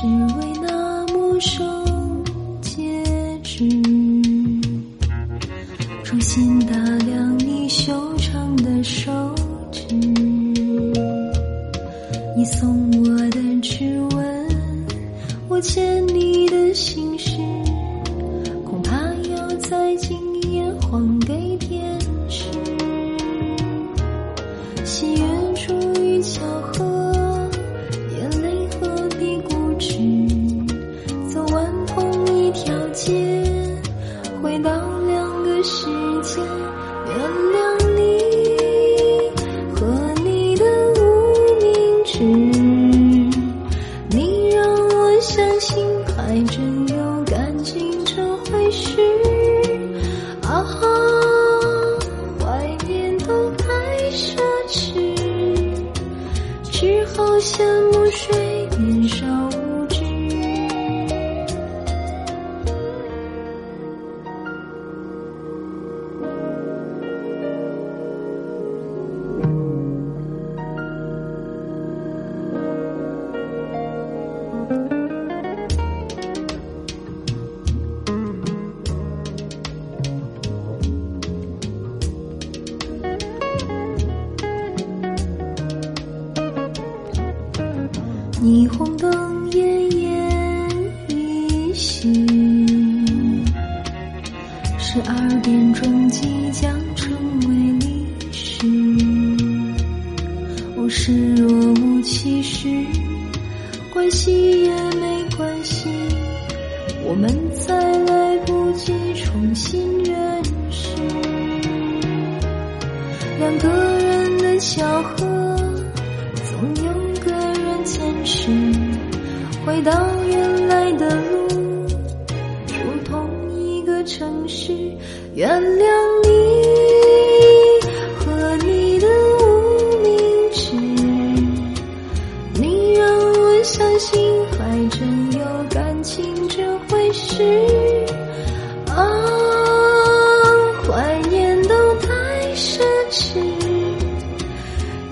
只为那陌生戒指重新打量你修长的手指你送我的指纹我牵你的心事，恐怕要在今夜还给天使。喜悦出于巧合，眼泪何必固执？走完同一条街，回到两个世界，原来相信还真有感情这回事啊！霓虹灯奄奄一息，十二点钟即将成为历史。我视若无其事，关系也没关系，我们再来不及重新认识。两个人的巧合，回到原来的路，住同一个城市，原谅你和你的无名指，你让我相信还真有感情这回事啊！怀念都太奢侈，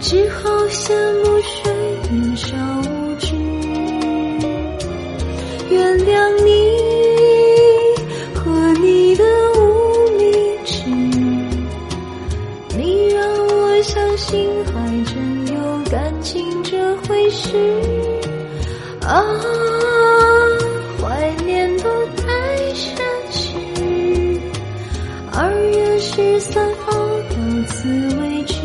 只好羡慕谁年少感情这回事啊！怀念都太奢侈，二月十三号到此为止。